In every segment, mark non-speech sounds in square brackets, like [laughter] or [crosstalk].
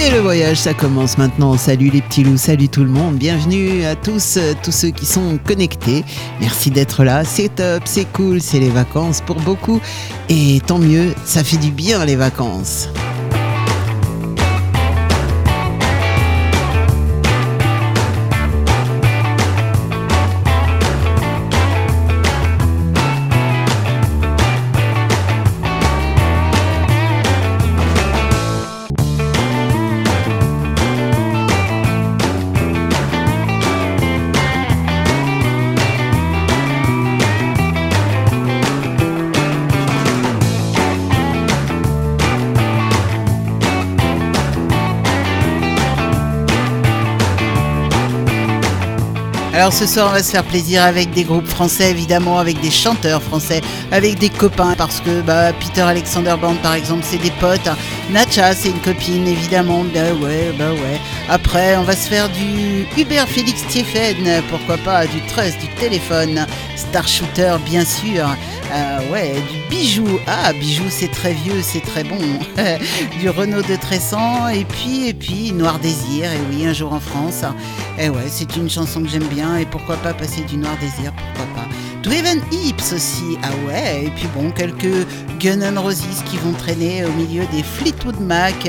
Et le voyage, ça commence maintenant. Salut les petits loups, salut tout le monde. Bienvenue à tous, euh, tous ceux qui sont connectés. Merci d'être là. C'est top, c'est cool, c'est les vacances pour beaucoup. Et tant mieux, ça fait du bien les vacances. Alors ce soir, on va se faire plaisir avec des groupes français, évidemment, avec des chanteurs français, avec des copains, parce que bah, Peter Alexander Band, par exemple, c'est des potes. Nacha, c'est une copine, évidemment. Bah ouais, bah ouais. Après, on va se faire du Hubert Félix Tiefen, pourquoi pas, du Trust, du téléphone, Star Shooter, bien sûr. Euh, ouais, du bijou. Ah, bijou, c'est très vieux, c'est très bon. [laughs] du Renault de Tressan, et puis, et puis, Noir Désir, et oui, un jour en France. Et ouais, c'est une chanson que j'aime bien, et pourquoi pas passer du Noir Désir, pourquoi pas. Driven Hips aussi, ah ouais, et puis bon, quelques Gun N' Roses qui vont traîner au milieu des Fleetwood Mac,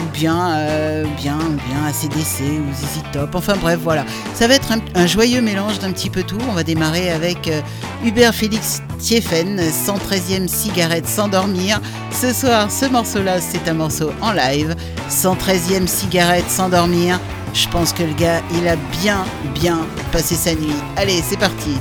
ou bien, euh, bien, bien ACDC ou ZZ Top, enfin bref, voilà. Ça va être un, joyeux mélange d'un petit peu tout. On va démarrer avec euh, Hubert Félix Tiefen, 113e cigarette sans dormir. Ce soir, ce morceau-là, c'est un morceau en live. 113e cigarette sans dormir. Je pense que le gars, il a bien, bien passé sa nuit. Allez, c'est parti.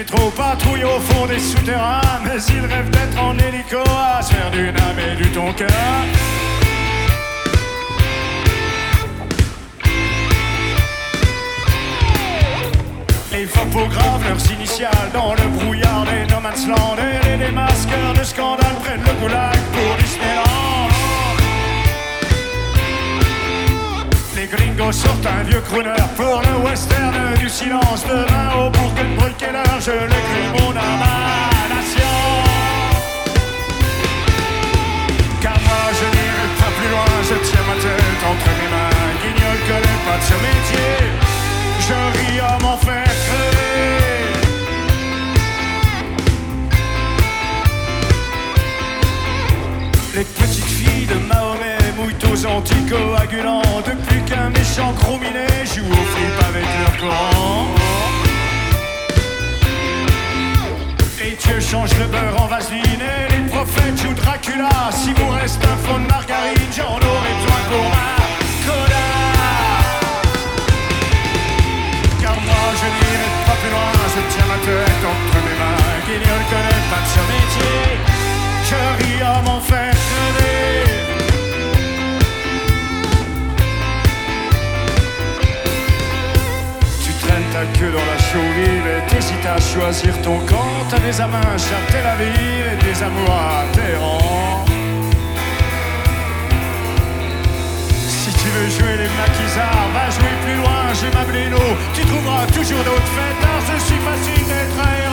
Métro patrouillent au fond des souterrains, mais ils rêvent d'être en hélico à se faire du âme et du tonka. Les photographes, leurs initiales dans le brouillard des No Man's Land et les démasqueurs de scandale prennent le goulag pour Disneyland. Gringos sortent un vieux crooner pour le western du silence. Demain au Keller, je l'écris mon nation. Car moi je n'irai pas plus loin, je tiens ma tête entre mes mains. Guignol connaît pas de ce métier, je ris à m'en faire crever. Aux anticoagulants Depuis qu'un méchant gros joue au flip avec leur coran Les dieux changent le beurre en vaseline Et les prophètes jouent Dracula. Si vous reste un fond de margarine J'en aurai besoin pour ma coda Car moi je n'irai pas plus loin. Je tiens ma tête entre mes mains. Guignol connaît pas de ce métier Je ris à m'en faire ta queue dans la chauve vive et t'hésites à choisir ton camp. T'as des amants à Tel Aviv et des amours à. Si tu veux jouer les maquisards, va jouer plus loin, j'ai ma bléno. Tu trouveras toujours d'autres fêtards, je suis facile d'être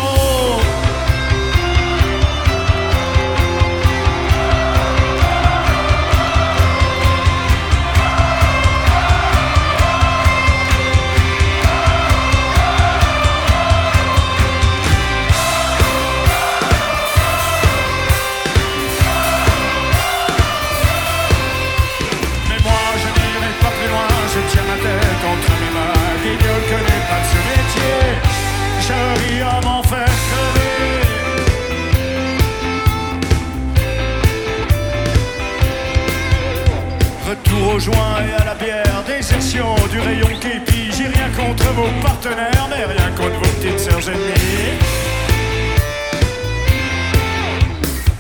pas ce métier, je ris à m'en faire crever? Retour au joint et à la bière, des désertion du rayon qui képi. J'ai rien contre vos partenaires, mais rien contre vos petites sœurs ennemies.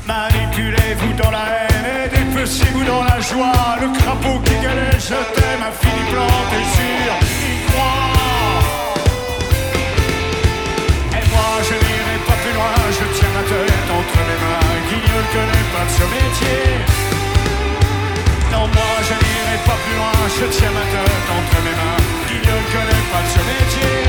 Manipulez-vous dans la haine et dépecez-vous dans la joie. Le crapaud qui galère, je t'aime, infini plan désir. Entre mes mains. Guignol connaît pas de ce métier. Non, moi je n'irai pas plus loin, je tiens ma tête entre mes mains. Guignol connaît pas de ce métier.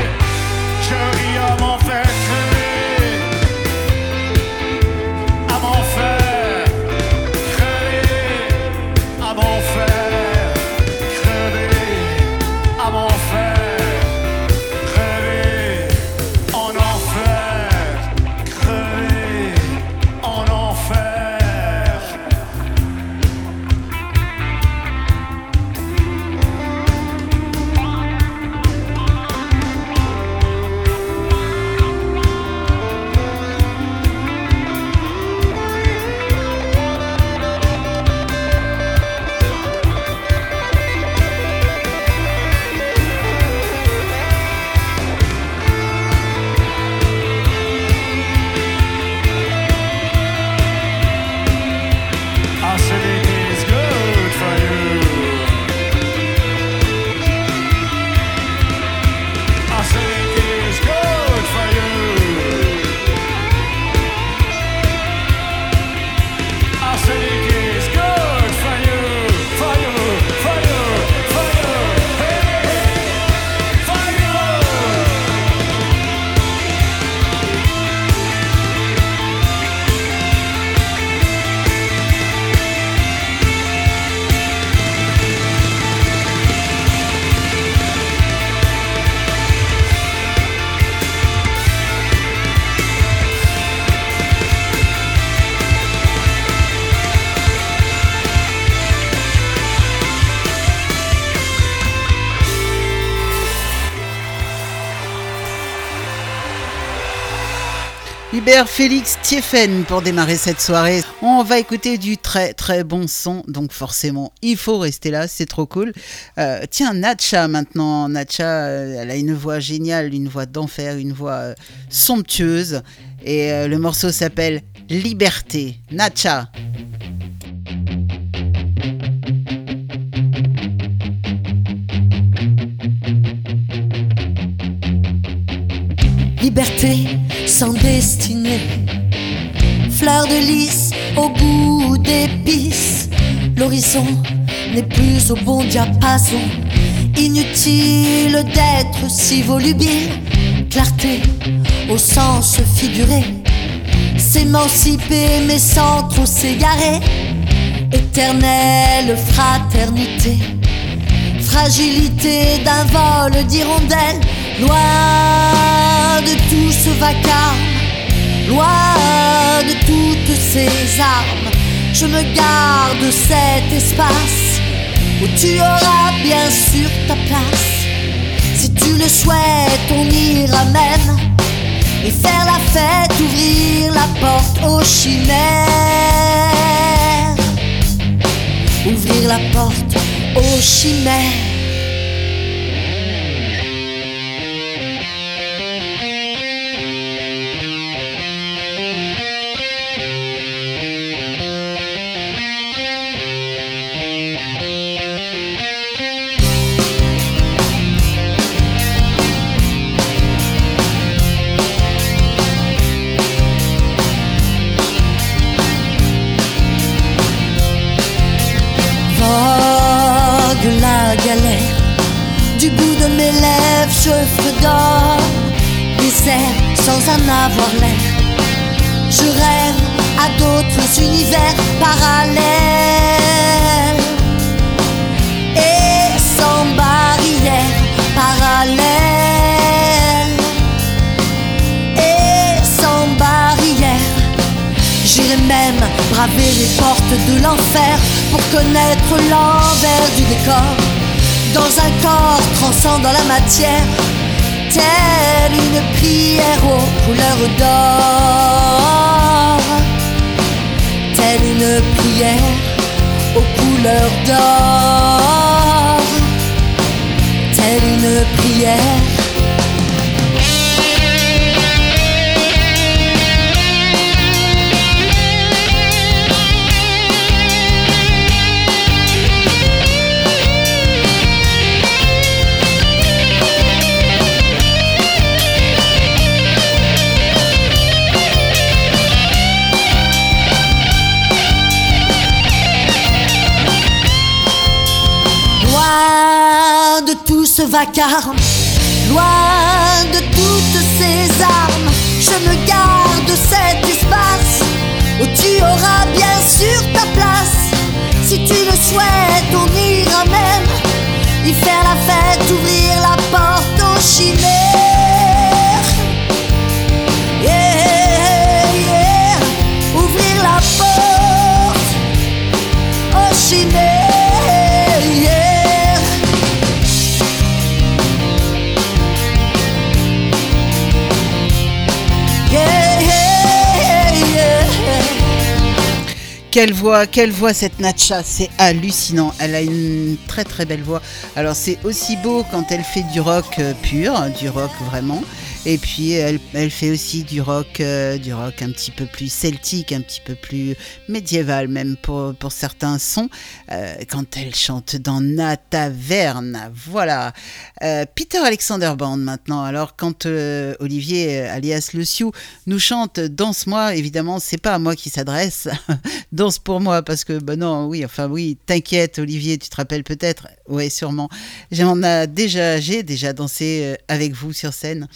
Félix Thieffen pour démarrer cette soirée. On va écouter du très très bon son, donc forcément il faut rester là, c'est trop cool. Euh, tiens, Natcha maintenant. Natcha, euh, elle a une voix géniale, une voix d'enfer, une voix euh, somptueuse. Et le morceau s'appelle Liberté. Natcha. Liberté sans destinée, fleur de lys au goût d'épices. L'horizon n'est plus au bon diapason. Inutile d'être si volubile, clarté au sens figuré. S'émanciper mais sans trop s'égarer. Éternelle fraternité fragilité d'un vol d'hirondelles, loin de tout ce vacarme, loin de toutes ces armes. Je me garde cet espace où tu auras bien sûr ta place. Si tu le souhaites, on ira même et faire la fête, ouvrir la porte aux chimères. Ouvrir la porte aux chimères. D'autres univers parallèles Et sans barrière parallèle Et sans barrière J'irai même braver les portes de l'enfer pour connaître l'envers du décor. Dans un corps transcendant la matière, telle une prière aux couleurs d'or telle une prière aux couleurs d'or, telle une prière vacarme, loin de toutes ces armes. Je me garde cet espace où tu auras bien sûr ta place. Si tu le souhaites, on ira même y faire la fête, ouvrir la porte Quelle voix, quelle voix cette Natcha, c'est hallucinant. Elle a une très très belle voix. Alors c'est aussi beau quand elle fait du rock euh, pur, du rock vraiment. Et puis elle, fait aussi du rock, euh, du rock un petit peu plus celtique, un petit peu plus médiéval même pour, certains sons. Euh, quand elle chante dans Na Taverne, voilà. Euh, Peter Alexander Band maintenant. Alors quand Olivier, alias Le Sioux, nous chante Danse-moi, évidemment c'est pas à moi qui s'adresse. [laughs] Danse pour moi parce que bah non, oui, enfin oui, t'inquiète Olivier, tu te rappelles peut-être, ouais sûrement. J'en ai déjà, j'ai déjà dansé avec vous sur scène.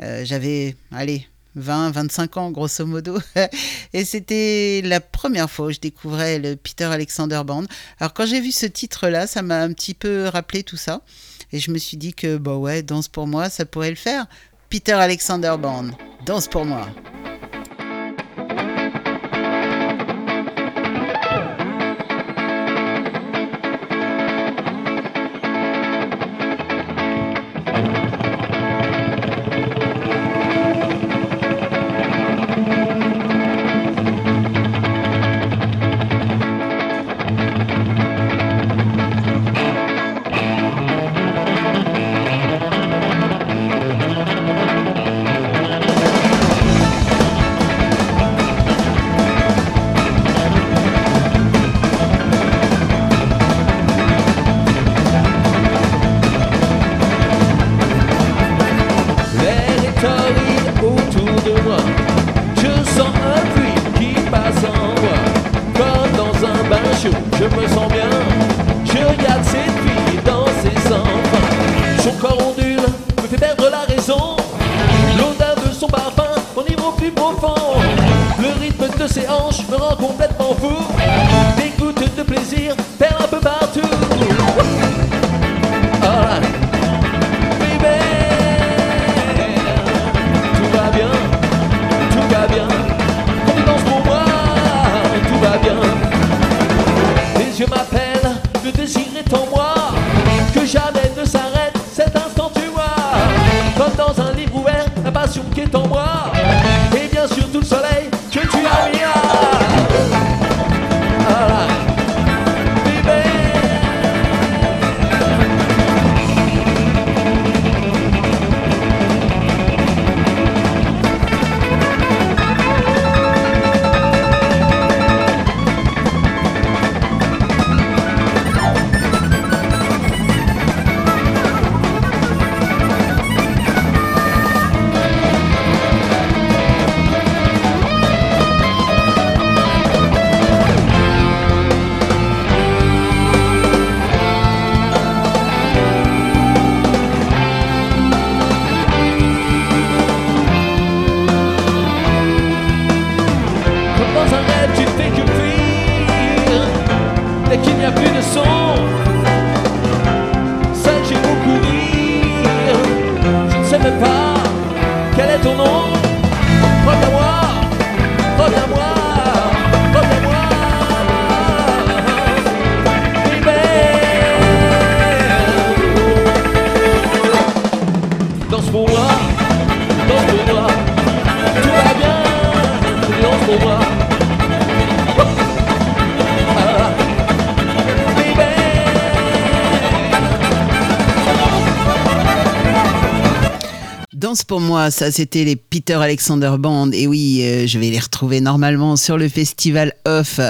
Euh, j'avais, allez, 20, 25 ans grosso modo. [laughs] Et c'était la première fois que je découvrais le Peter Alexander Band. Alors quand j'ai vu ce titre-là, ça m'a un petit peu rappelé tout ça. Et je me suis dit que, bah ouais, danse pour moi, ça pourrait le faire. Peter Alexander Band, danse pour moi. Pour moi, ça c'était les Peter Alexander Band. Et oui, euh, je vais les retrouver normalement sur le festival Off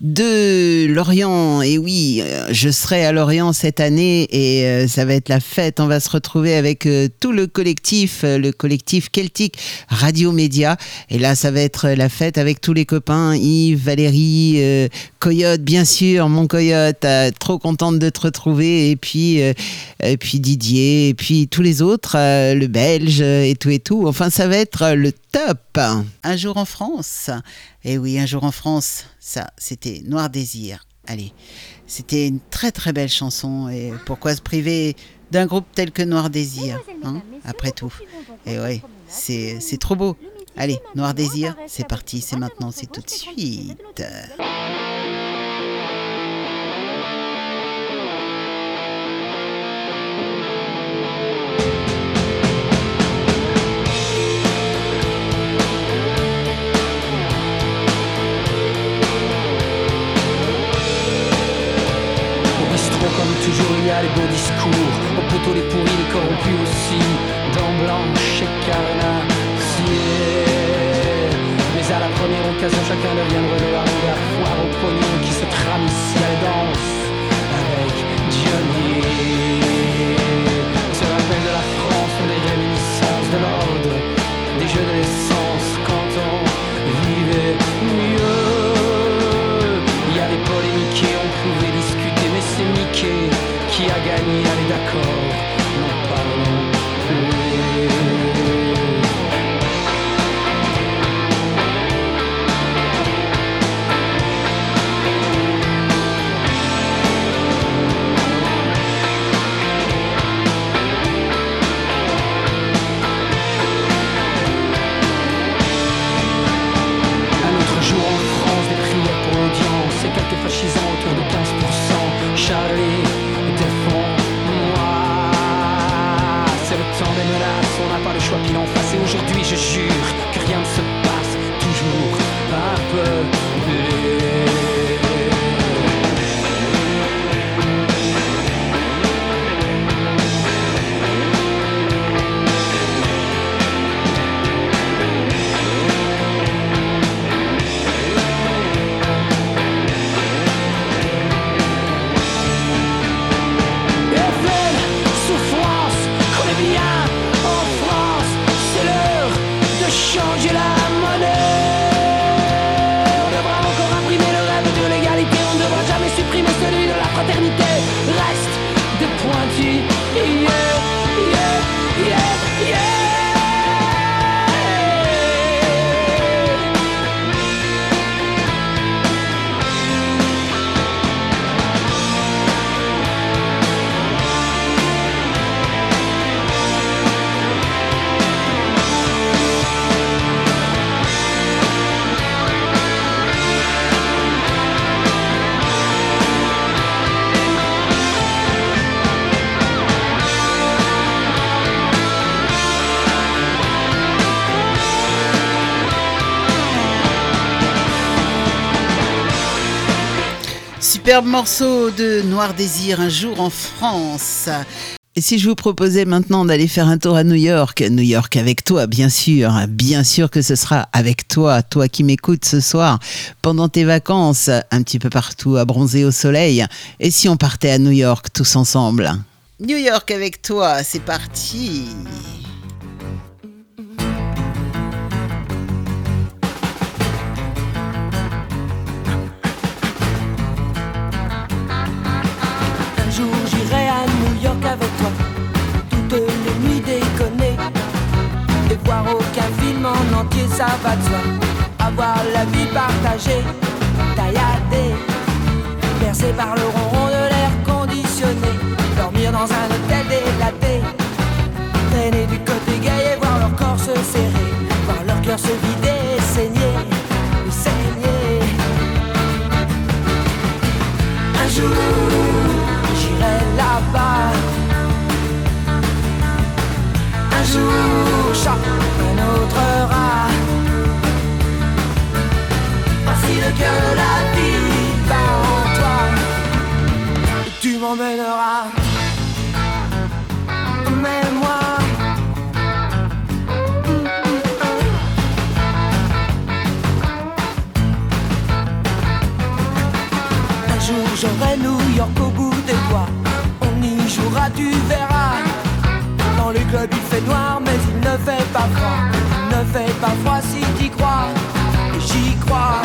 de Lorient. Et oui, euh, je serai à Lorient cette année et euh, ça va être la fête. On va se retrouver avec tout le collectif, le collectif Celtic Radio Média. Et là, ça va être la fête avec tous les copains, Yves, Valérie, Coyote, bien sûr, mon Coyote, trop contente de te retrouver. Et puis, et puis Didier, et puis tous les autres, le belge et tout et tout. Enfin, ça va être le top. Un jour en France. Eh oui, un jour en France, ça, c'était Noir Désir. Allez, c'était une très très belle chanson. Et pourquoi se priver d'un groupe tel que Noir Désir, hein, après tout Et eh oui, c'est trop beau. Allez, Noir Désir, c'est parti, c'est maintenant, c'est tout de suite. A les beaux discours. Au poteau les pourris, les corrompus aussi. Dans blanche et carnassier Mais à la première occasion chacun deviendra de la à foire au pognon Qui se trame ici à danse Avec Johnny. Se rappelle de la France des réminiscences de l'ordre Des jeux de l'essence Mickey qui a gagné, allez d'accord, n'en superbe morceau de Noir Désir, un jour en France. Et si je vous proposais maintenant d'aller faire un tour à New York, New York avec toi, bien sûr, bien sûr que ce sera avec toi, toi qui m'écoutes ce soir, pendant tes vacances, un petit peu partout à bronzer au soleil. Et si on partait à New York tous ensemble? New York avec toi, c'est parti avec toi. Toutes les nuits déconner et voir aucun film en entier, ça va de soi. Avoir la vie partagée, tailladée, percée par le ronron de l'air conditionné, dormir dans un hôtel délaté, traîner du côté gay et voir leur corps se serrer, voir leur cœur se vider saigner, saigner. Un jour j'irai là-bas jour, chat, un autre rat. Voici le cœur de la vie devant toi. Tu m'emmèneras. mais moi, Un jour j'aurai New York au bout des doigts. On y jouera, tu verras il fait noir, mais il ne fait pas froid. Ne fait pas froid si t'y crois, et j'y crois.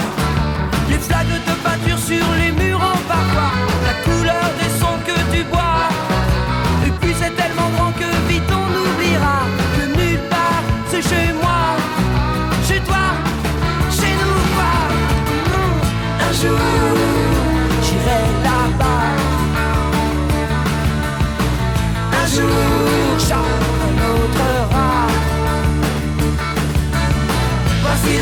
Les flaques de peinture sur les murs en parfois, la couleur des sons que tu bois. Et puis c'est tellement grand que vite on oubliera que nulle part c'est chez moi, chez toi, chez nous pas. Mmh, un jour.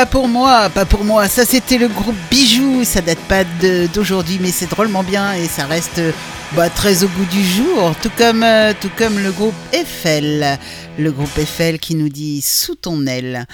pas pour moi, pas pour moi. Ça, c'était le groupe Bijou. Ça date pas d'aujourd'hui, mais c'est drôlement bien et ça reste bah, très au goût du jour. Tout comme, euh, tout comme le groupe Eiffel. Le groupe Eiffel qui nous dit Sous ton aile.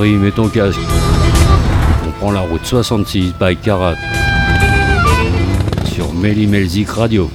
mets ton casque. On prend la route 66 by Karat sur Meli Melzik Radio.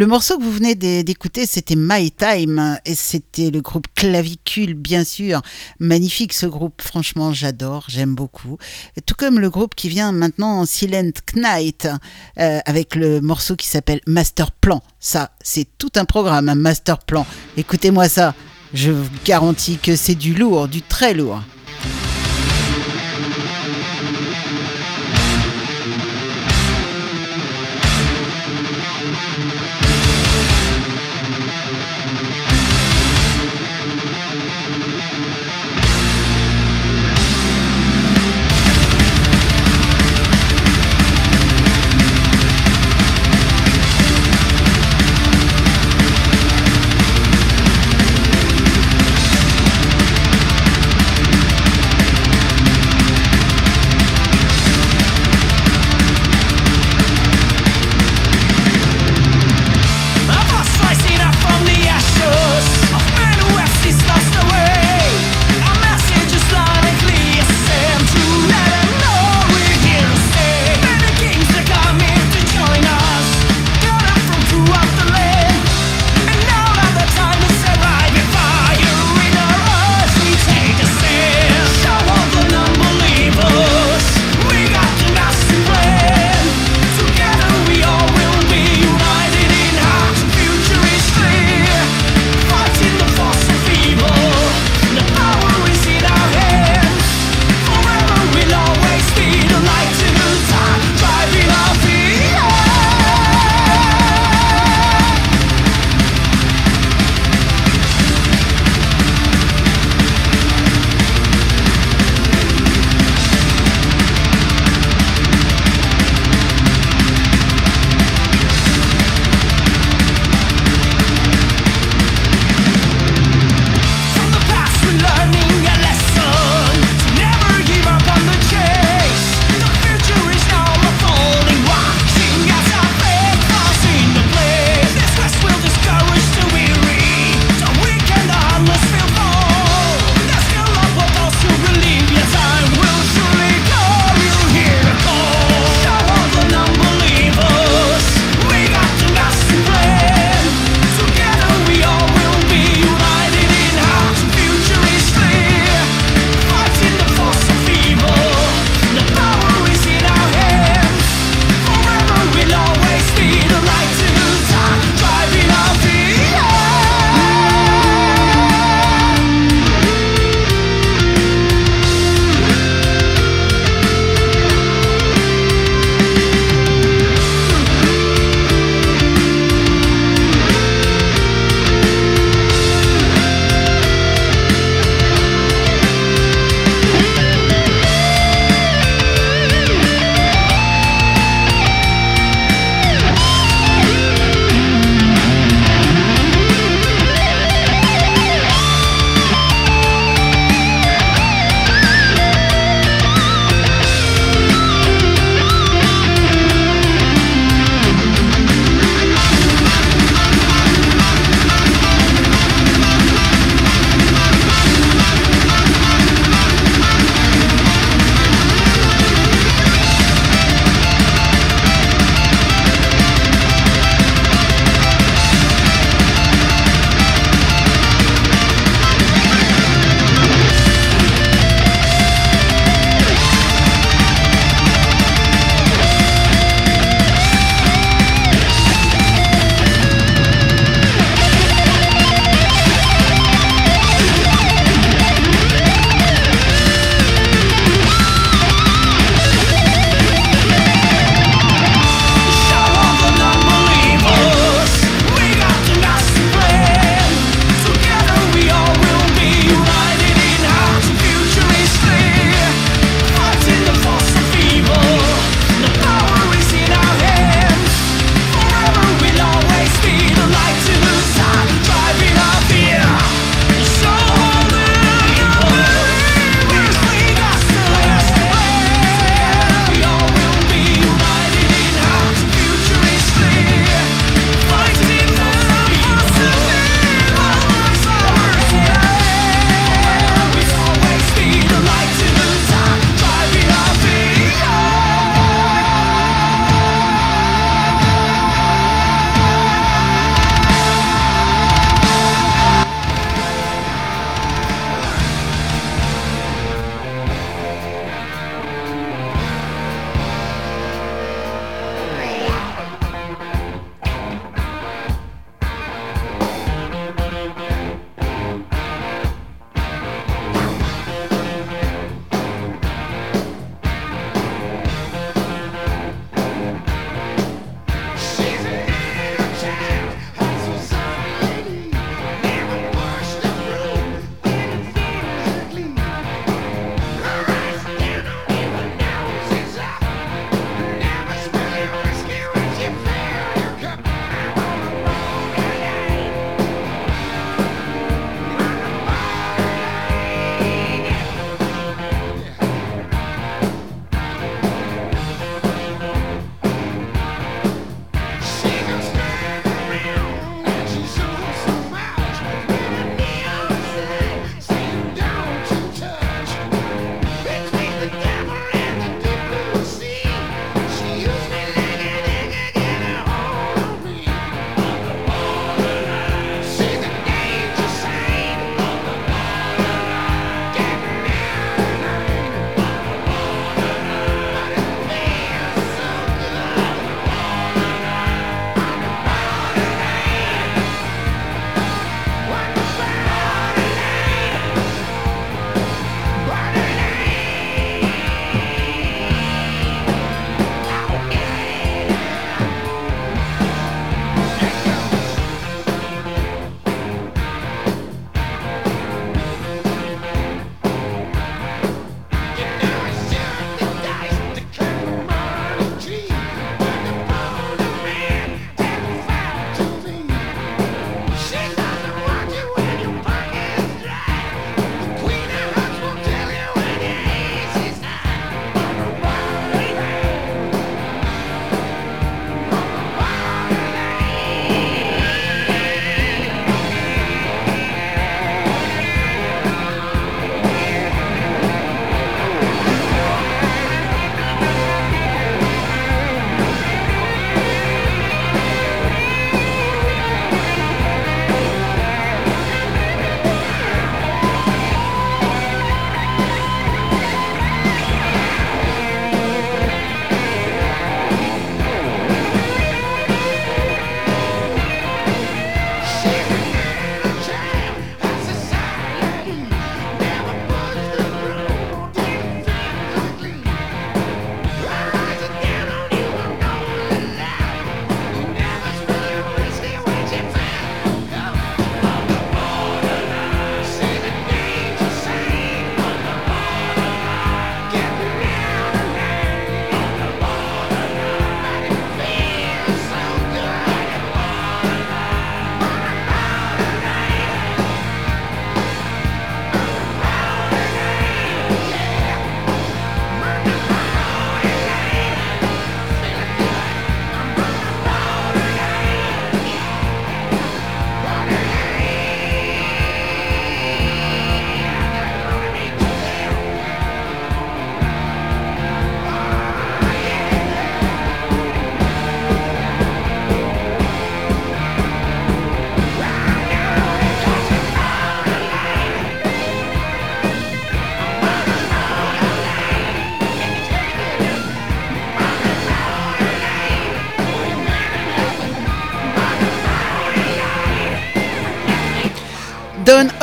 Le morceau que vous venez d'écouter, c'était My Time et c'était le groupe Clavicule, bien sûr. Magnifique ce groupe, franchement, j'adore, j'aime beaucoup. Tout comme le groupe qui vient maintenant, Silent Knight, euh, avec le morceau qui s'appelle Master Plan. Ça, c'est tout un programme, un Master Plan. Écoutez-moi ça, je vous garantis que c'est du lourd, du très lourd.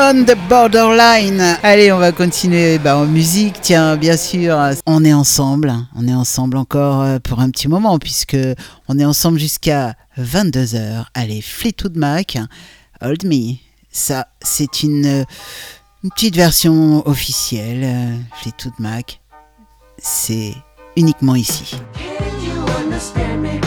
On the Borderline. Allez, on va continuer bah, en musique. Tiens, bien sûr, on est ensemble. On est ensemble encore euh, pour un petit moment puisque on est ensemble jusqu'à 22h. Allez, Fleetwood Mac, Hold Me. Ça, c'est une, une, petite version officielle. Euh, Fleetwood Mac, c'est uniquement ici. You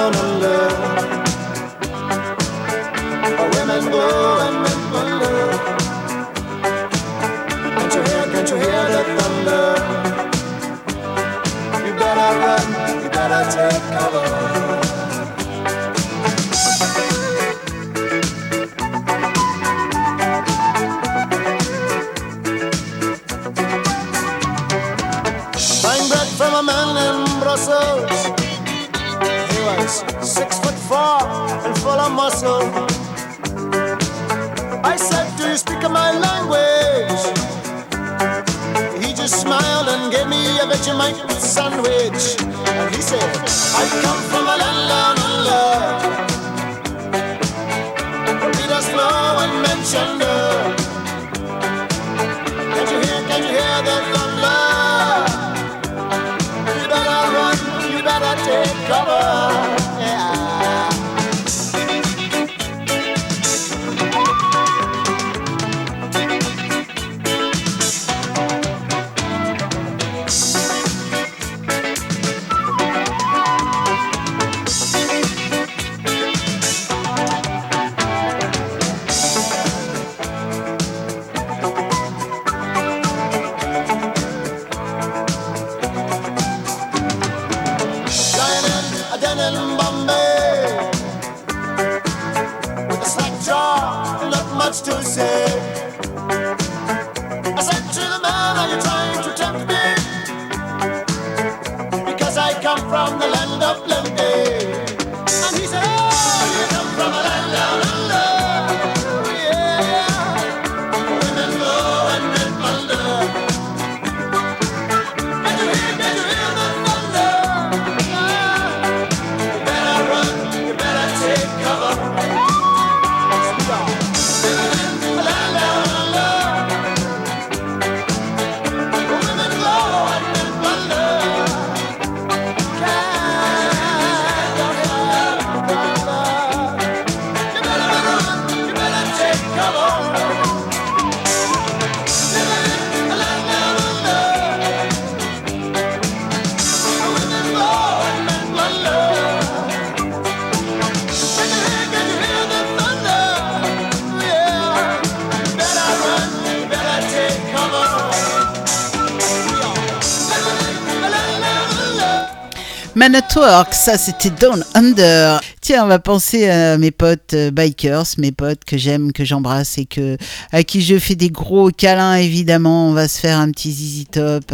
ça c'était Down Under. Tiens, on va penser à mes potes euh, bikers, mes potes que j'aime, que j'embrasse et que à qui je fais des gros câlins évidemment. On va se faire un petit zizi top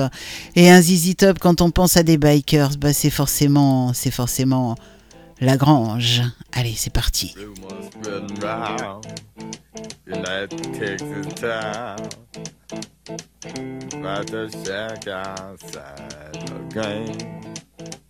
et un zizi top quand on pense à des bikers, bah c'est forcément, c'est forcément la grange. Allez, c'est parti.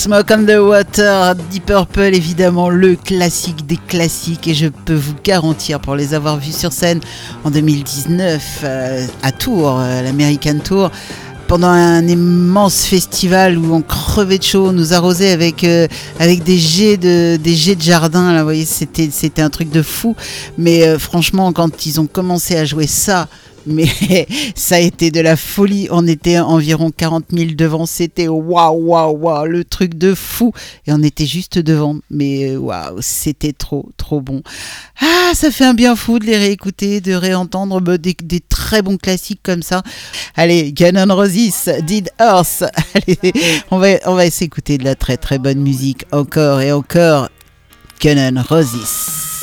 Smoke on the Water, Deep Purple, évidemment le classique des classiques et je peux vous garantir pour les avoir vus sur scène en 2019 euh, à Tours, euh, l'American Tour, pendant un immense festival où on crevait de chaud, on nous arrosait avec euh, avec des jets de des jets de jardin là, vous voyez, c'était c'était un truc de fou. Mais franchement, quand ils ont commencé à jouer ça mais [laughs] ça a été de la folie. On était environ 40 000 devant. C'était waouh, waouh, waouh, le truc de fou. Et on était juste devant. Mais euh, waouh, c'était trop, trop bon. Ah, ça fait un bien fou de les réécouter, de réentendre bah, des, très bons classiques comme ça. Allez, Gun N' Roses, Did Earth. [laughs] Allez, on va, on va s'écouter de la très, très bonne musique encore et encore. Gun N' Roses.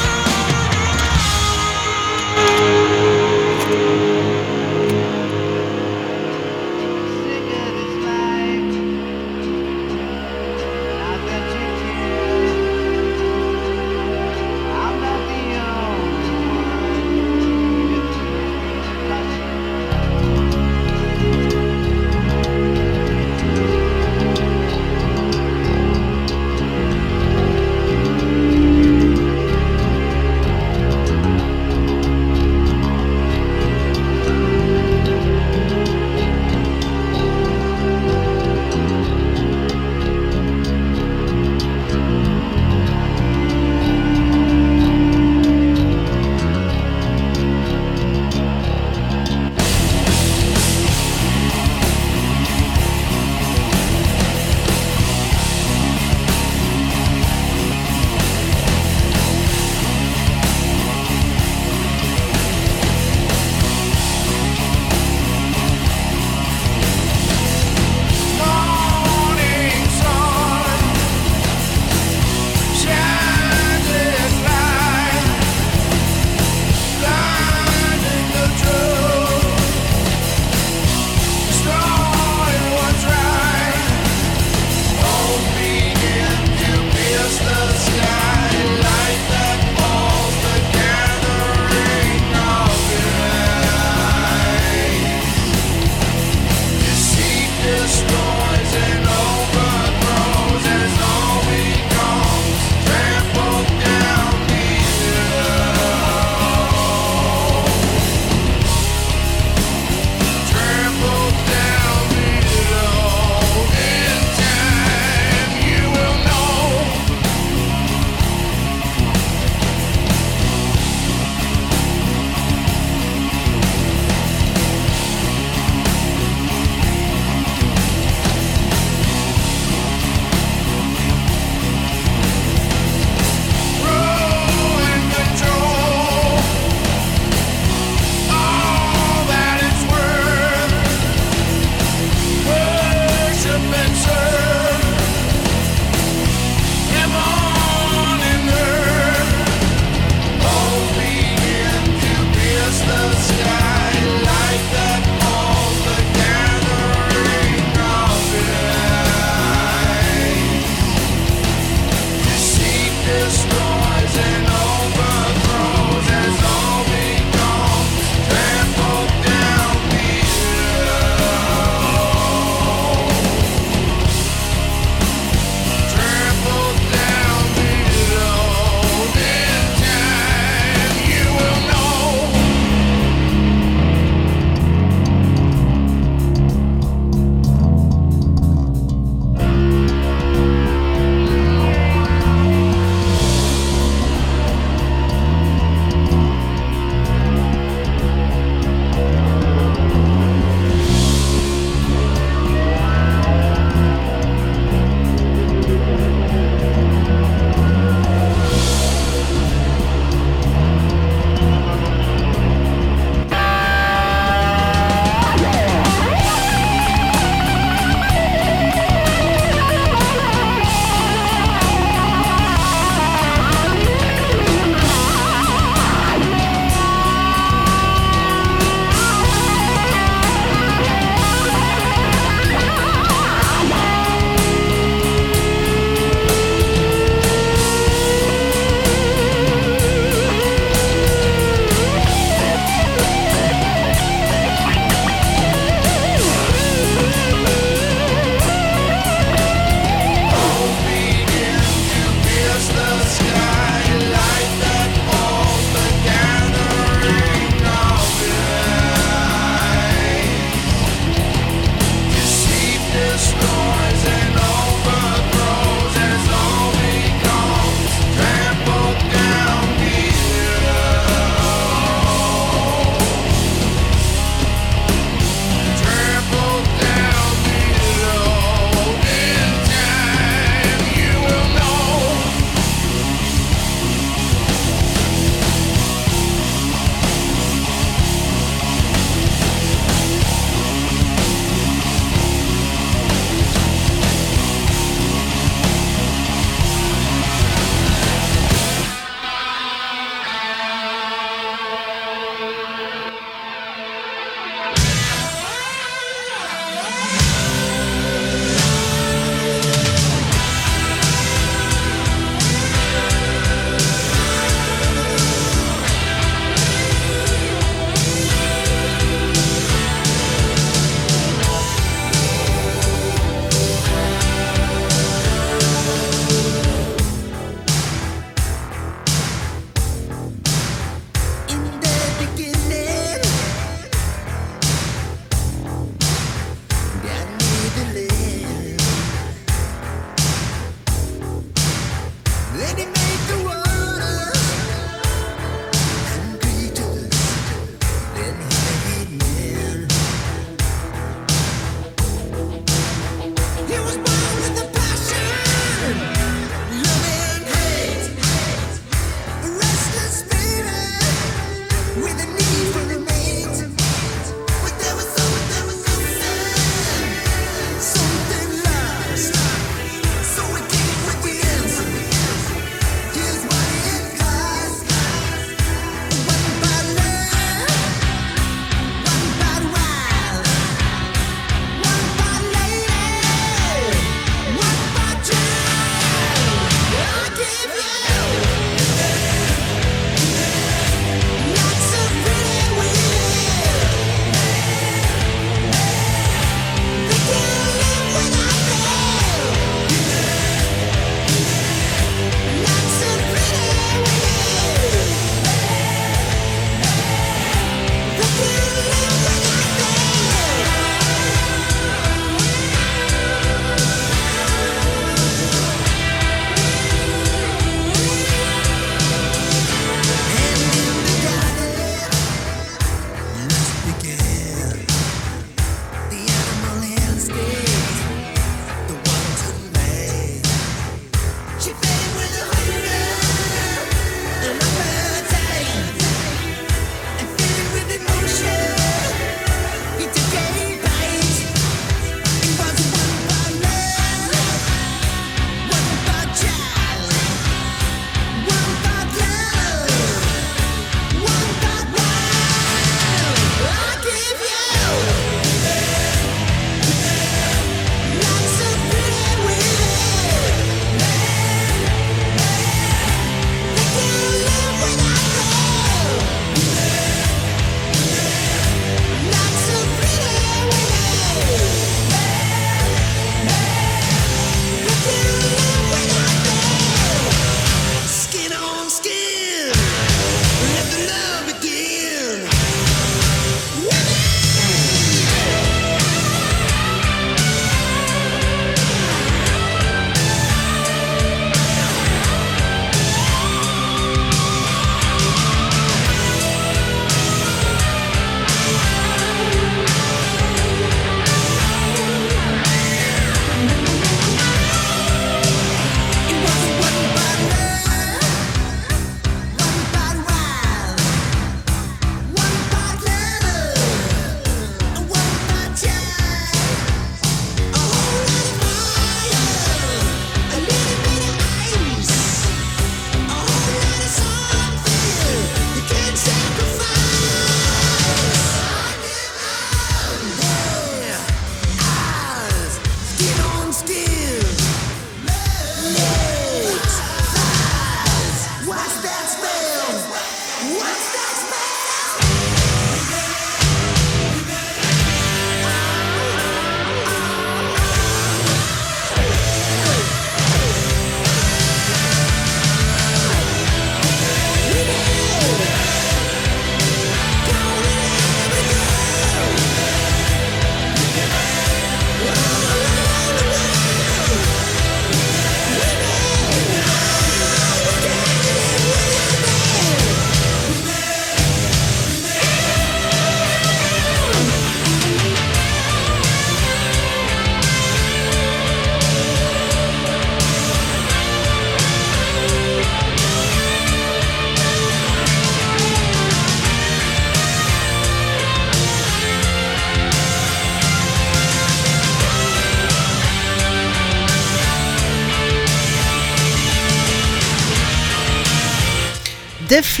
Def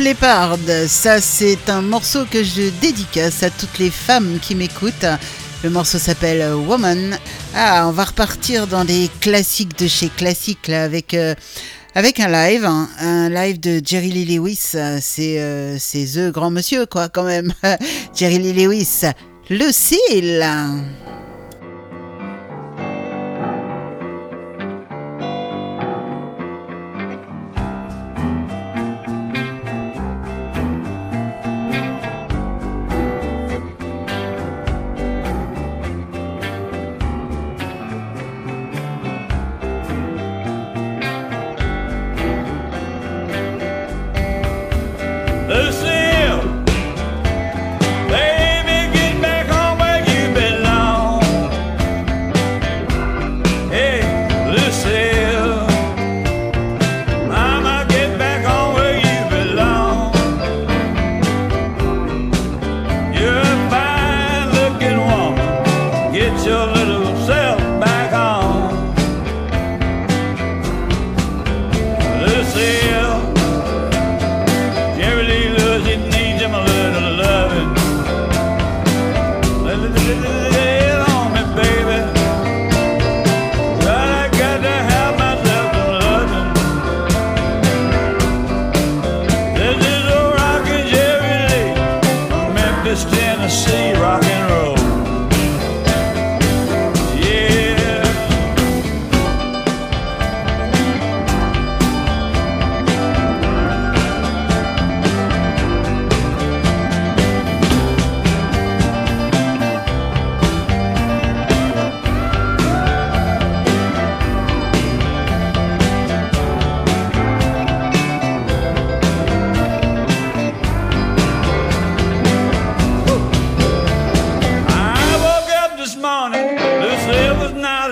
ça c'est un morceau que je dédicace à toutes les femmes qui m'écoutent. Le morceau s'appelle Woman. Ah, on va repartir dans des classiques de chez classiques là avec euh, un live, hein. un live de Jerry Lee Lewis. C'est euh, the grand monsieur quoi quand même. [laughs] Jerry Lee Lewis, le.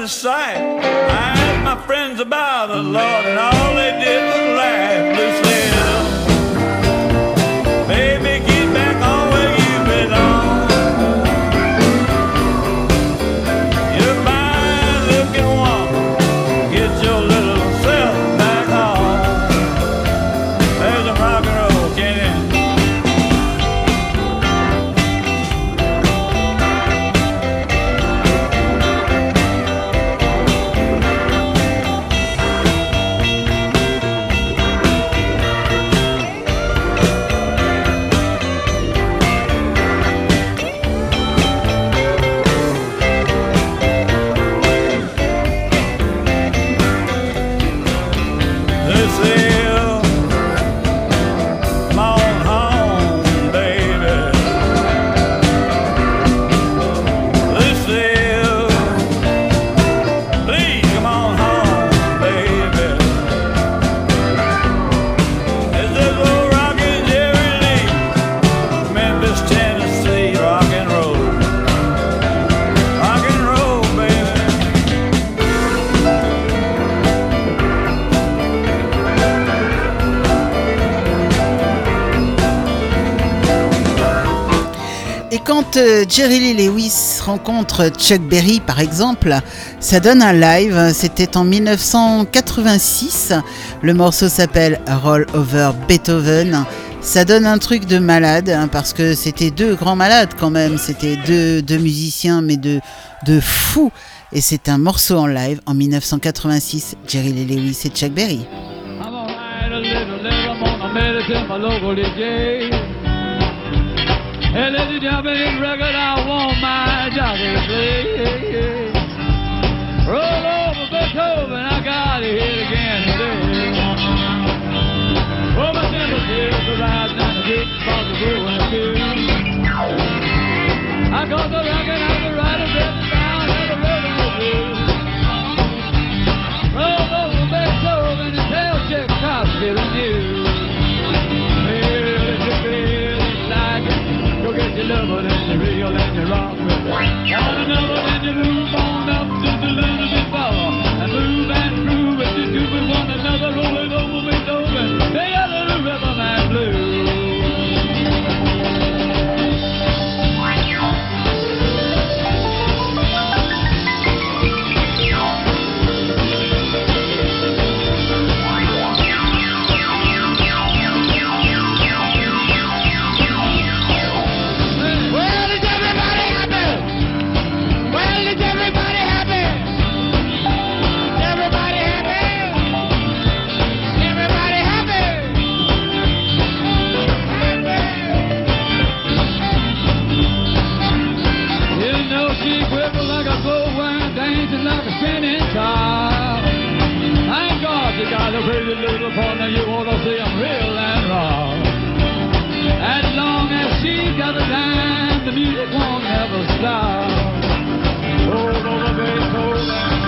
sight. I asked my friends about the Lord, and all they did was Jerry Lee Lewis rencontre Chuck Berry par exemple, ça donne un live, c'était en 1986, le morceau s'appelle Roll Over Beethoven, ça donne un truc de malade hein, parce que c'était deux grands malades quand même, c'était deux, musiciens mais de fous. Et c'est un morceau en live en 1986, Jerry Lee Lewis et Chuck Berry. And let the jumping record, I want my jockey to play. Roll over Beethoven, I got it again today. Oh, my sympathy is rising and the big spots are growing too. I got the record out the rider sitting down and the rhythm will do. Roll over Beethoven and tell Chick Cops giving lover, you're real, you're another, you move on up just a little bit. And move and groove you do one another, over, over. They are the river man blues. got a pretty little partner you wanna see them real and raw. As long as she got a dime, the music won't ever stop. Hold on the bass, hold on.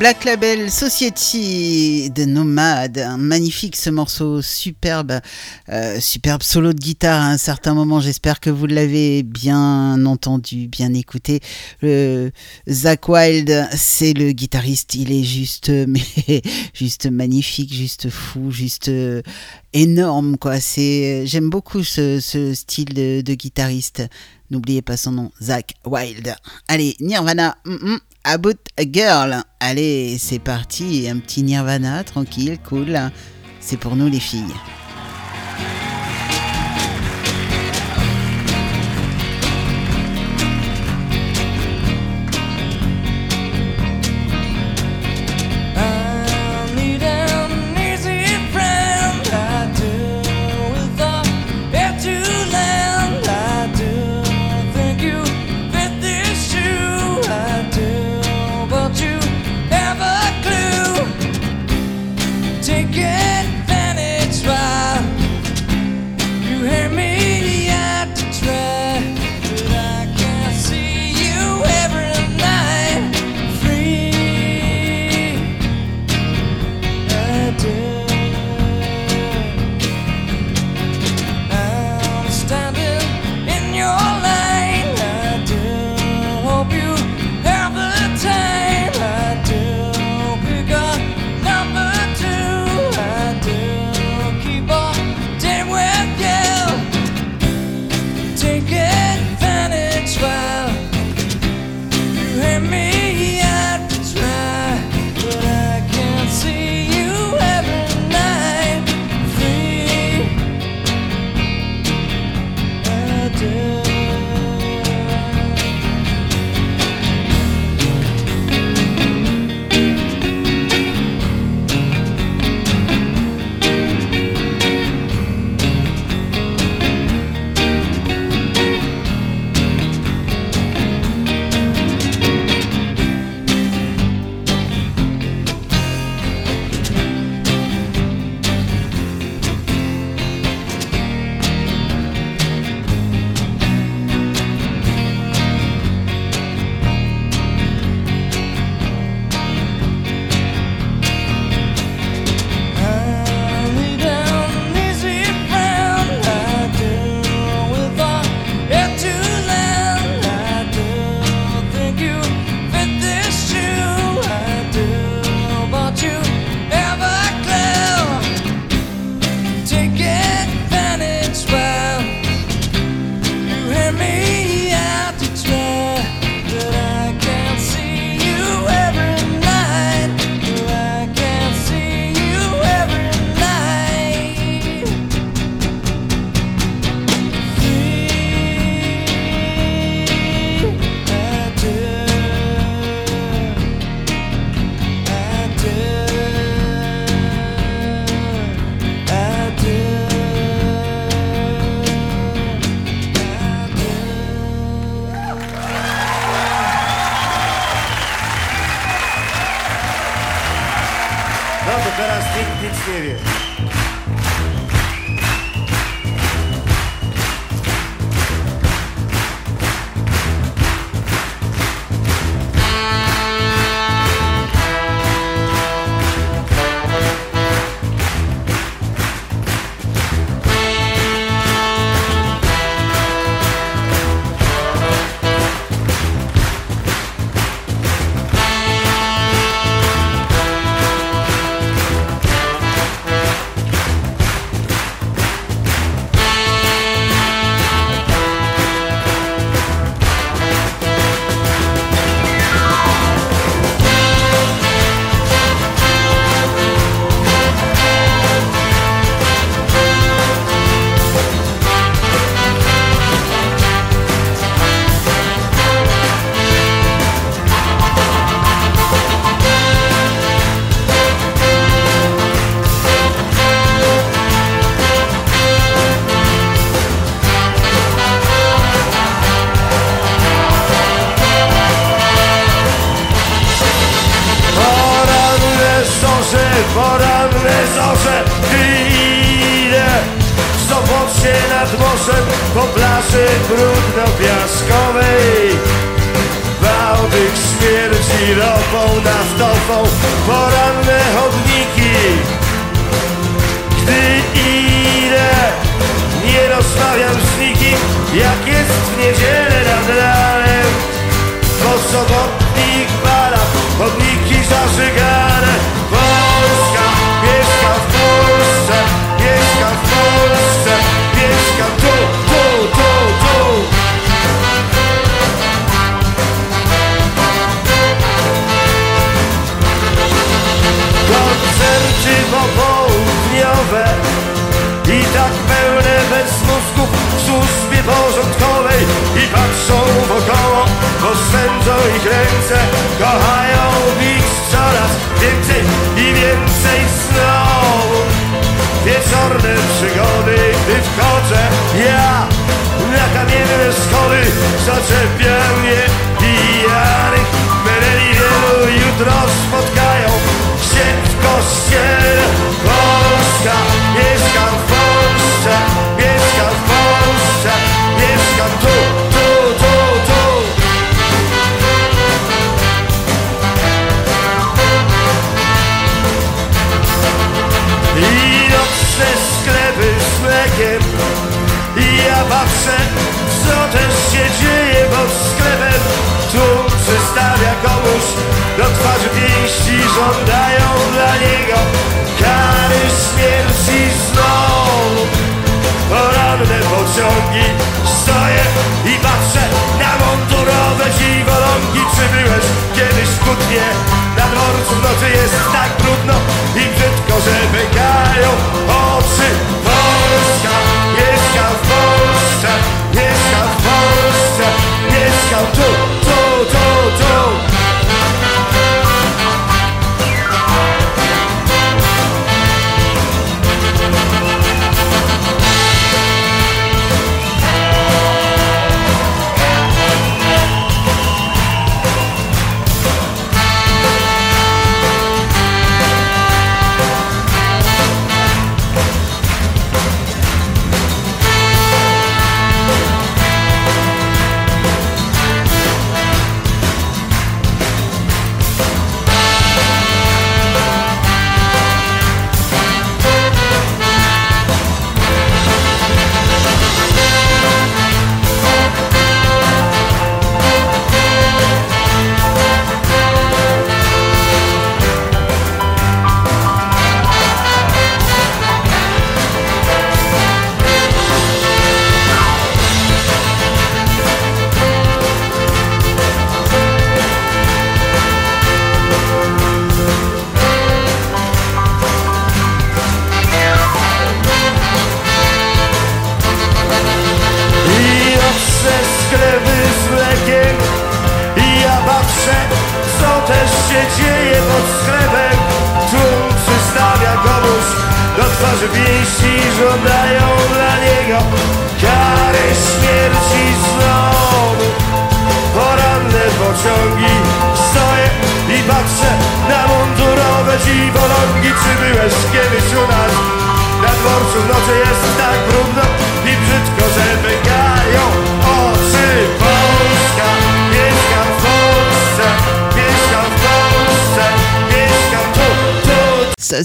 Black Label Society de Nomade, magnifique ce morceau, superbe, euh, superbe solo de guitare à un certain moment. J'espère que vous l'avez bien entendu, bien écouté. Zach Wild, c'est le guitariste, il est juste, [laughs] juste magnifique, juste fou, juste euh, énorme quoi. Euh, j'aime beaucoup ce, style de guitariste. N'oubliez pas son nom, Zach Wild. Allez, Nirvana, mm About a Girl. Allez, c'est parti, un petit Nirvana, tranquille, cool. C'est pour nous les filles. przybyłeś kiedyś w kutnie Na dworcu w nocy jest tak trudno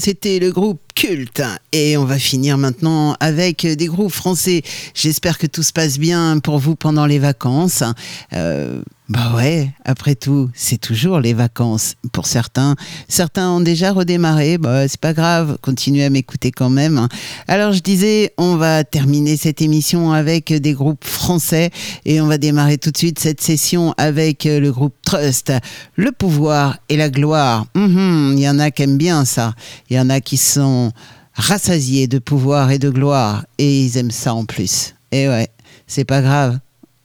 c'était le groupe Culte. Et on va finir maintenant avec des groupes français. J'espère que tout se passe bien pour vous pendant les vacances. Euh, bah ouais, après tout, c'est toujours les vacances pour certains. Certains ont déjà redémarré, bah c'est pas grave, continuez à m'écouter quand même. Alors je disais, on va terminer cette émission avec des groupes français et on va démarrer tout de suite cette session avec le groupe Trust, le pouvoir et la gloire. Mhm, il y en a qui aiment bien ça, il y en a qui sont rassasiés de pouvoir et de gloire. Et ils aiment ça en plus. Et ouais, c'est pas grave.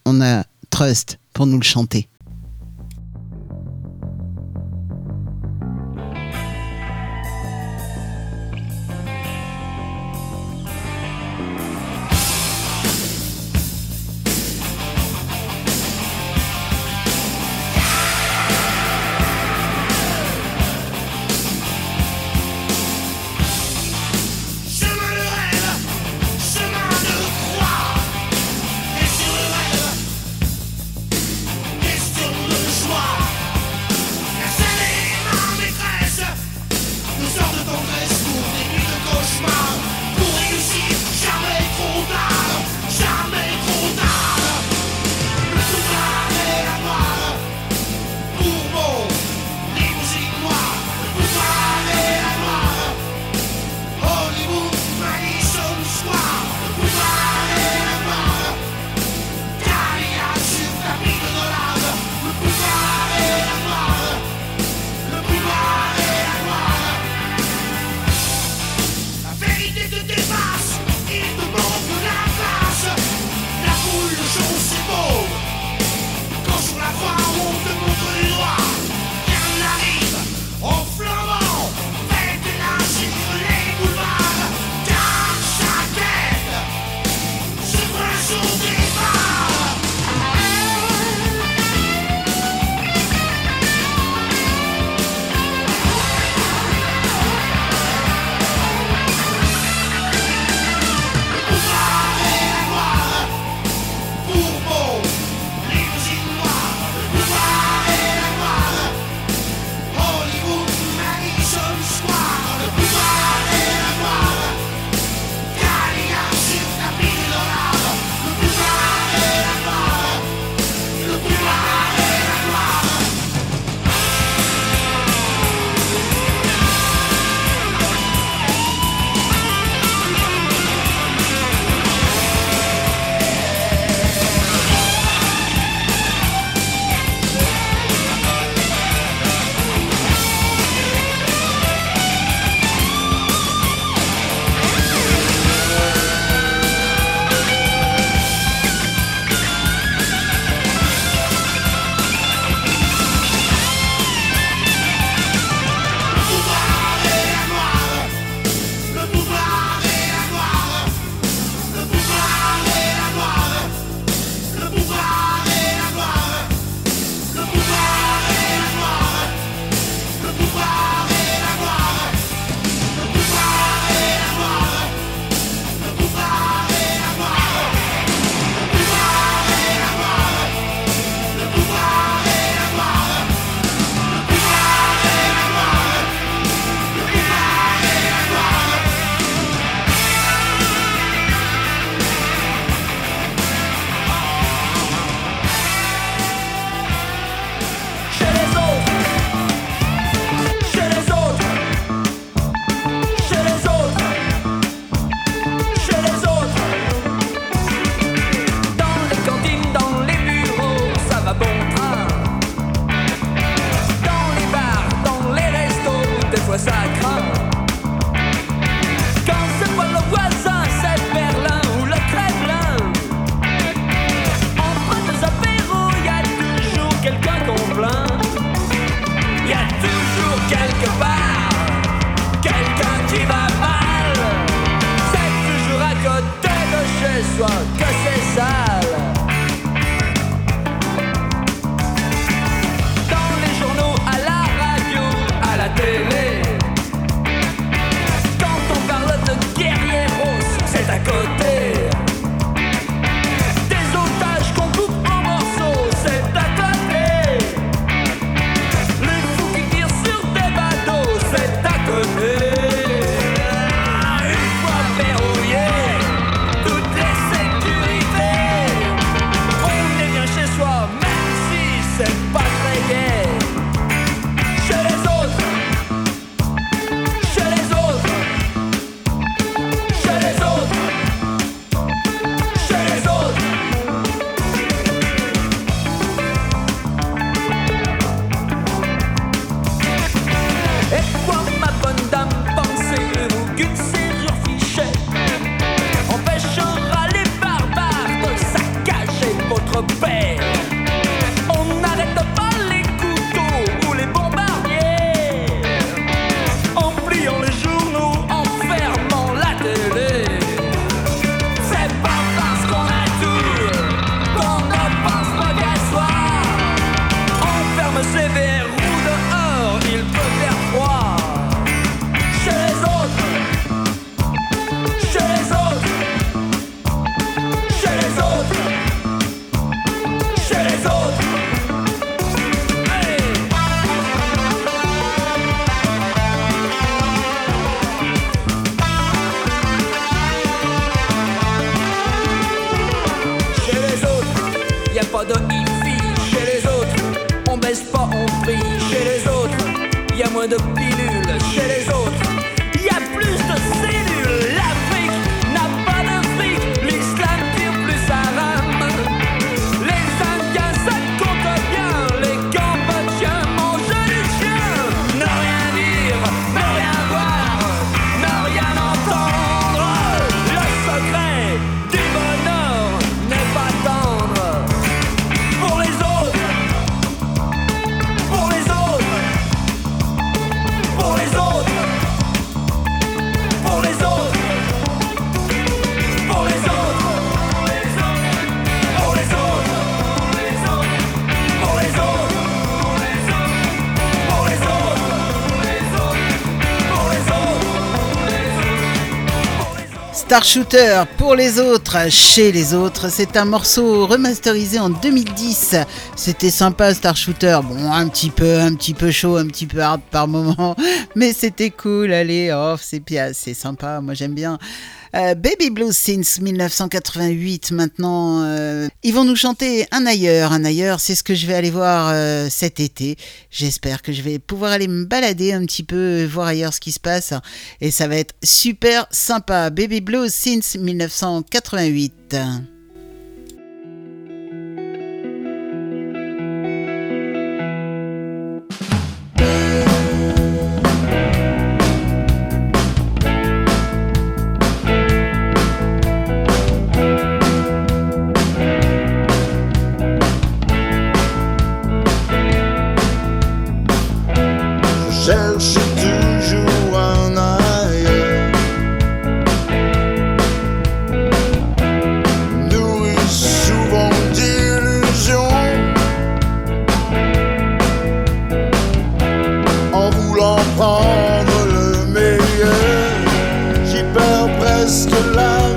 On a Trust pour nous le chanter. Starshooter pour les autres, chez les autres. C'est un morceau remasterisé en 2010. C'était sympa Starshooter. Bon, un petit peu, un petit peu chaud, un petit peu hard par moment. [laughs] Mais c'était cool. Allez, oh, c'est c'est sympa. Moi, j'aime bien. Euh, Baby Blues since 1988 maintenant euh, ils vont nous chanter un ailleurs, un ailleurs, c'est ce que je vais aller voir euh, cet été. J'espère que je vais pouvoir aller me balader un petit peu, voir ailleurs ce qui se passe. Et ça va être super sympa. Baby Blues since 1988. just a alive.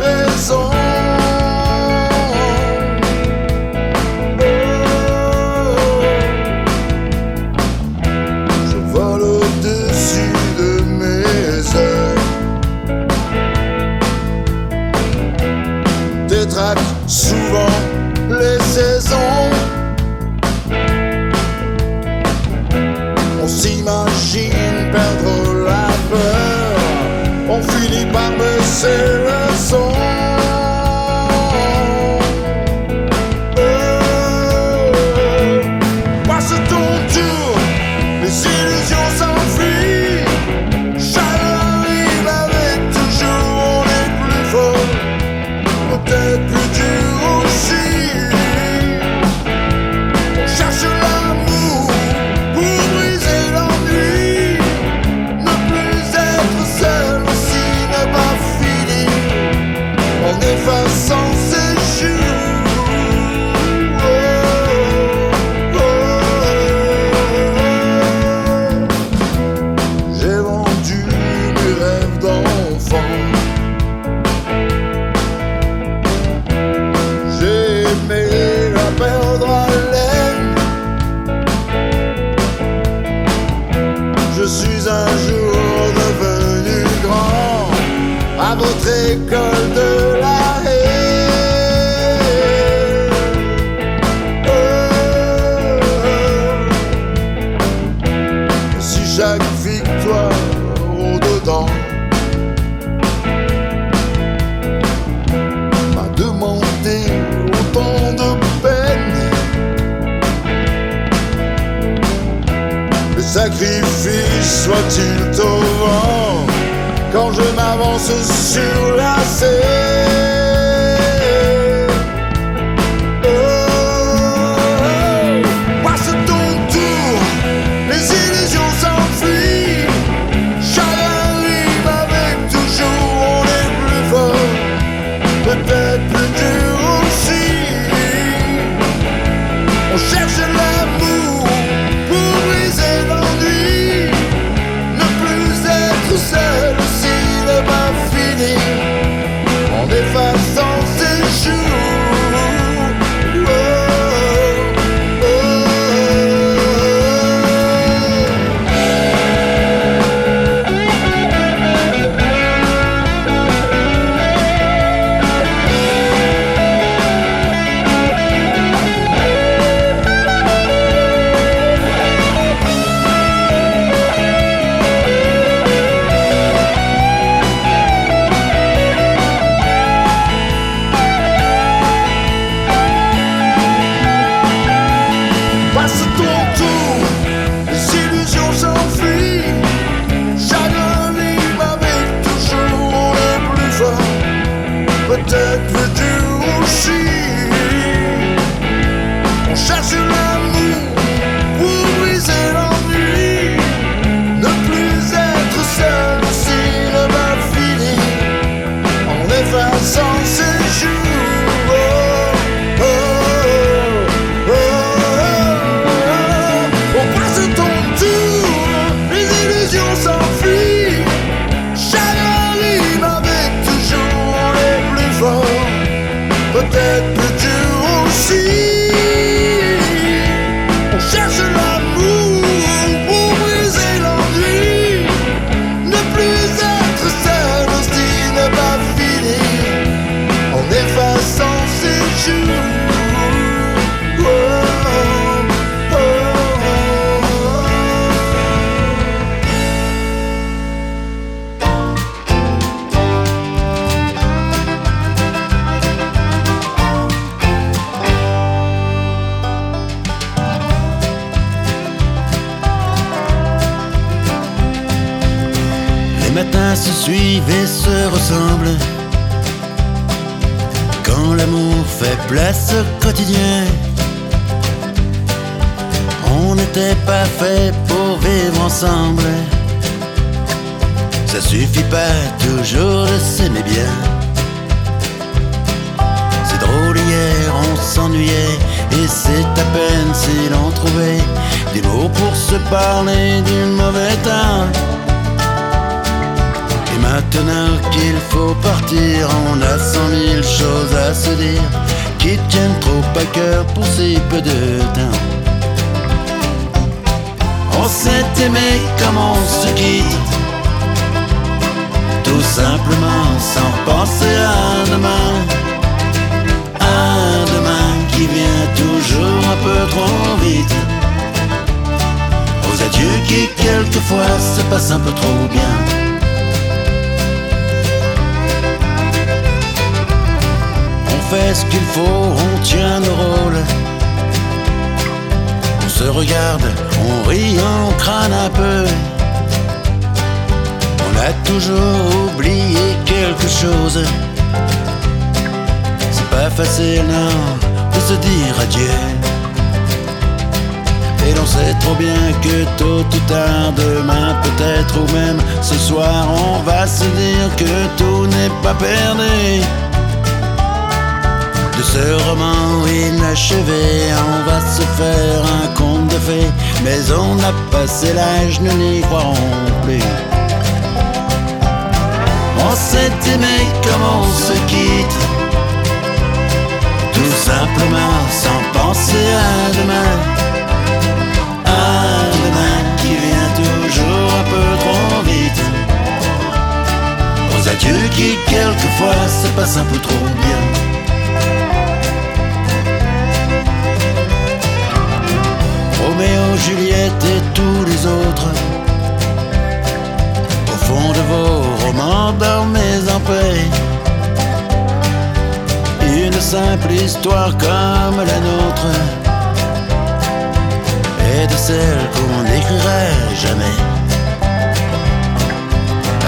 À cœur pour si peu de temps. On s'est aimé comme on se quitte, tout simplement sans penser à demain. Un demain qui vient toujours un peu trop vite. Aux adieux qui quelquefois se passent un peu trop bien. Fait ce qu'il faut, on tient nos rôles. On se regarde, on rit, on crâne un peu. On a toujours oublié quelque chose. C'est pas facile, non, de se dire adieu. Et l'on sait trop bien que tôt ou tard, demain peut-être ou même ce soir, on va se dire que tout n'est pas perdu. De ce roman inachevé, on va se faire un conte de fées, mais on a passé l'âge, nous n'y croirons plus. On s'est aimé comme on se quitte, tout simplement sans penser à demain. Un demain qui vient toujours un peu trop vite. Aux adieux qui quelquefois se passent un peu trop bien. Juliette et tous les autres. Au fond de vos romans, dormez en paix. Une simple histoire comme la nôtre. Et de celle qu'on n'écrirait jamais.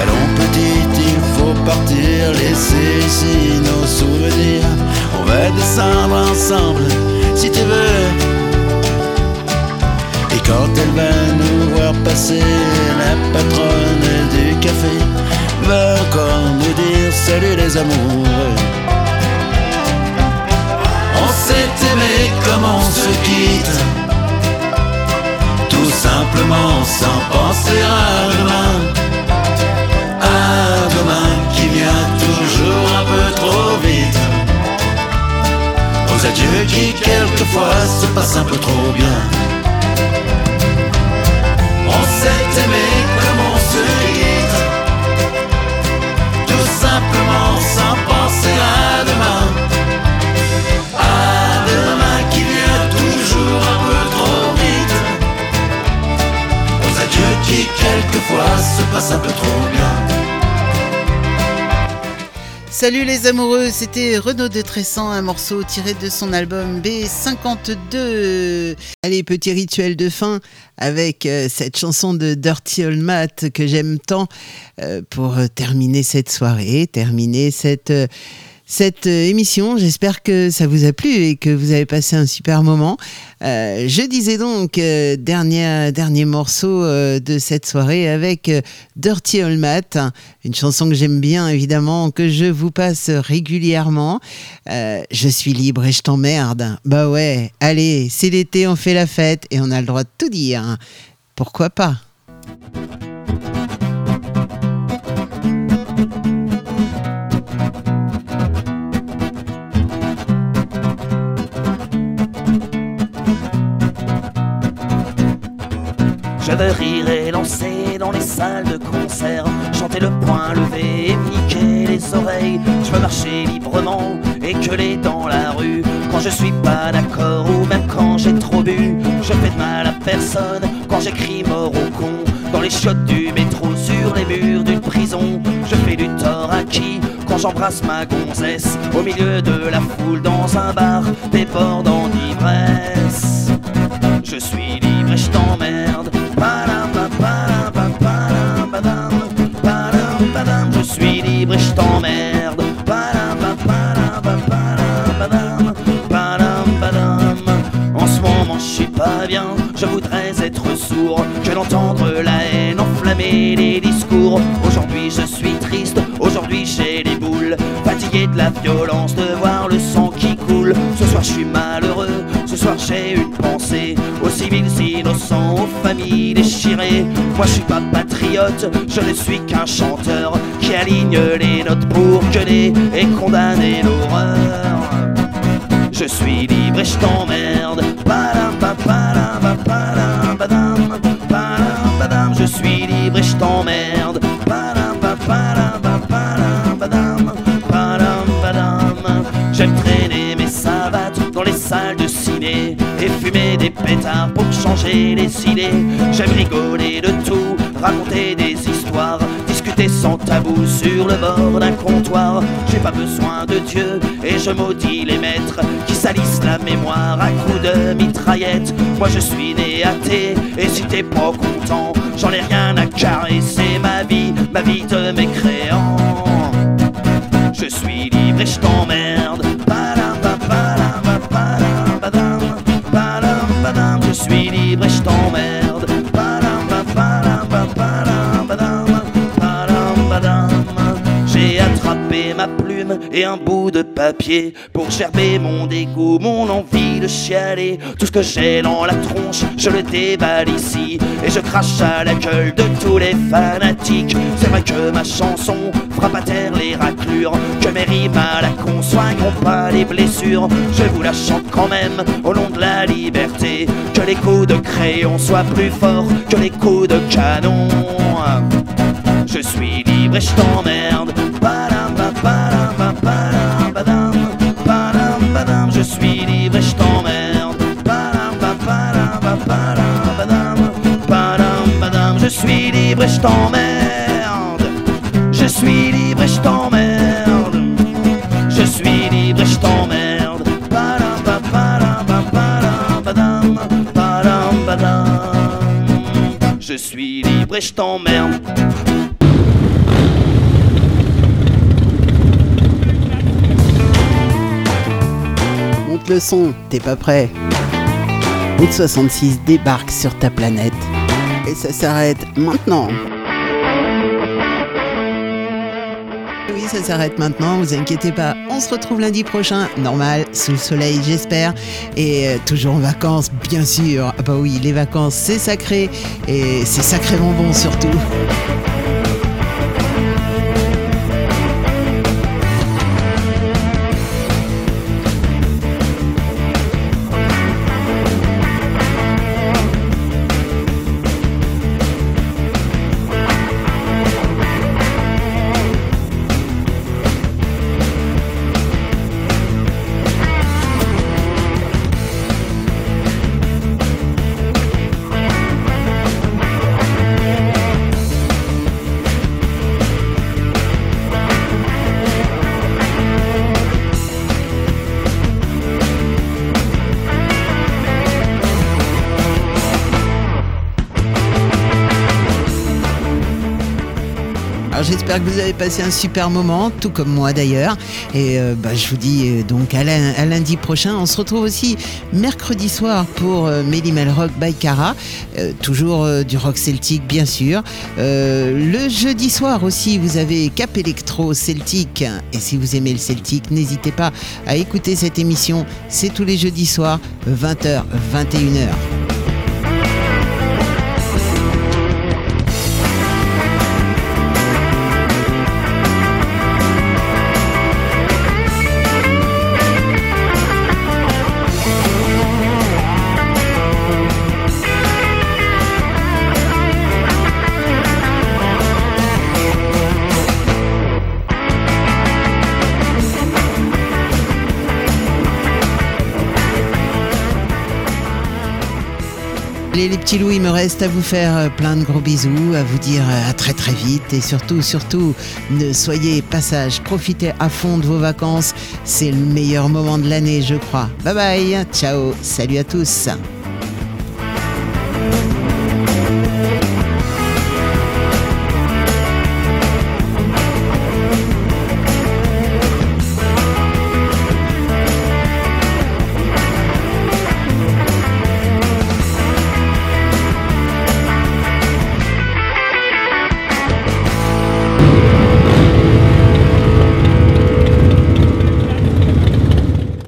Allons petite, il faut partir, laisser ici nos souvenirs. On va descendre ensemble, si tu veux. Quand elle va nous voir passer, la patronne du café va encore nous dire salut les amoureux. On s'est aimé comme on se quitte, tout simplement sans penser à demain. Un demain qui vient toujours un peu trop vite. Aux adieux qui quelquefois se passent un peu trop bien. Aimé comme on se Tout simplement sans penser à demain. À demain qui vient toujours un peu trop vite. Aux adieux qui quelquefois se passent un peu trop bien Salut les amoureux, c'était Renaud de Tressan, un morceau tiré de son album B52. Allez, petit rituel de fin avec euh, cette chanson de Dirty Old Matt que j'aime tant euh, pour euh, terminer cette soirée, terminer cette... cette euh, émission. J'espère que ça vous a plu et que vous avez passé un super moment. Euh, je disais donc euh, dernier, dernier morceau de cette soirée avec Dirty Old Matt, une chanson que j'aime bien évidemment, que je vous passe régulièrement. Je suis libre et je t'emmerde. Bah ouais, allez, c'est l'été, on fait la fête et on a le droit de tout dire. Pourquoi pas? Je veux rire et lancer dans les salles de concert, chanter le poing levé et niquer les oreilles. Je veux marcher librement et gueuler dans la rue quand je suis pas d'accord ou même quand j'ai trop bu. Je fais de mal à personne quand j'écris mort au con dans les chiottes du métro sur les murs d'une prison. Je fais du tort à qui? Quand j'embrasse ma gonzesse au milieu de la foule dans un bar débordant d'ivresse. Je suis libre et je t'emmerde. Padam. suis libre et je t'emmerde. En ce moment, je suis pas bien, je voudrais être sourd que d'entendre la haine enflammer les discours. Aujourd'hui, je suis triste, aujourd'hui, j'ai les boules, fatigué de la violence, de voir le sang qui coule. Ce soir, je suis malheureux, ce soir, j'ai une pensée aux civils innocents, aux familles déchirées. Moi, je suis pas patriote, je ne suis qu'un chanteur qui aligne les notes pour gueuler et condamner l'horreur. Je suis libre et je t'emmerde. Je suis libre et je t'emmerde. Et fumer des pétards pour changer les idées. J'aime rigoler de tout, raconter des histoires, discuter sans tabou sur le bord d'un comptoir. J'ai pas besoin de Dieu et je maudis les maîtres qui salissent la mémoire à coups de mitraillette. Moi je suis né athée et si t'es pas content, j'en ai rien à carrer. Ma vie, ma vie de mécréant. Je suis libre et je t'emmerde. Plume et un bout de papier pour gerber mon dégoût, mon envie de chialer. Tout ce que j'ai dans la tronche, je le déballe ici et je crache à la gueule de tous les fanatiques. C'est vrai que ma chanson frappe à terre les raclures, que mes rimes à la con soigneront pas les blessures. Je vous la chante quand même au nom de la liberté, que les coups de crayon soient plus forts que les coups de canon. Je suis libre et je t'emmerde. Suis libre et je t'emmerde. Je suis libre et je t'emmerde. Je suis libre et je t'emmerde. Je suis libre et je t'emmerde. Monte le son, t'es pas prêt Route 66 débarque sur ta planète. Et ça s'arrête maintenant. Oui, ça s'arrête maintenant, vous inquiétez pas. On se retrouve lundi prochain, normal, sous le soleil, j'espère. Et euh, toujours en vacances, bien sûr. Ah bah oui, les vacances, c'est sacré. Et c'est sacrément bon surtout. Que vous avez passé un super moment, tout comme moi d'ailleurs. Et euh, bah, je vous dis euh, donc à, lundi prochain. On se retrouve aussi mercredi soir pour euh, Mélimel Rock by Cara. Euh, toujours euh, du rock celtique bien sûr. Le jeudi soir aussi, vous avez Cap Electro Celtique. Et si vous aimez le celtique, n'hésitez pas à écouter cette émission. C'est tous les jeudis soirs, 20h, 21h. Allez les petits loups, il me reste à vous faire euh, plein de gros bisous, à vous dire euh, à très très vite et surtout, surtout, ne soyez passage, profitez à fond de vos vacances, c'est le meilleur moment de l'année je crois. Bye bye, ciao, salut à tous.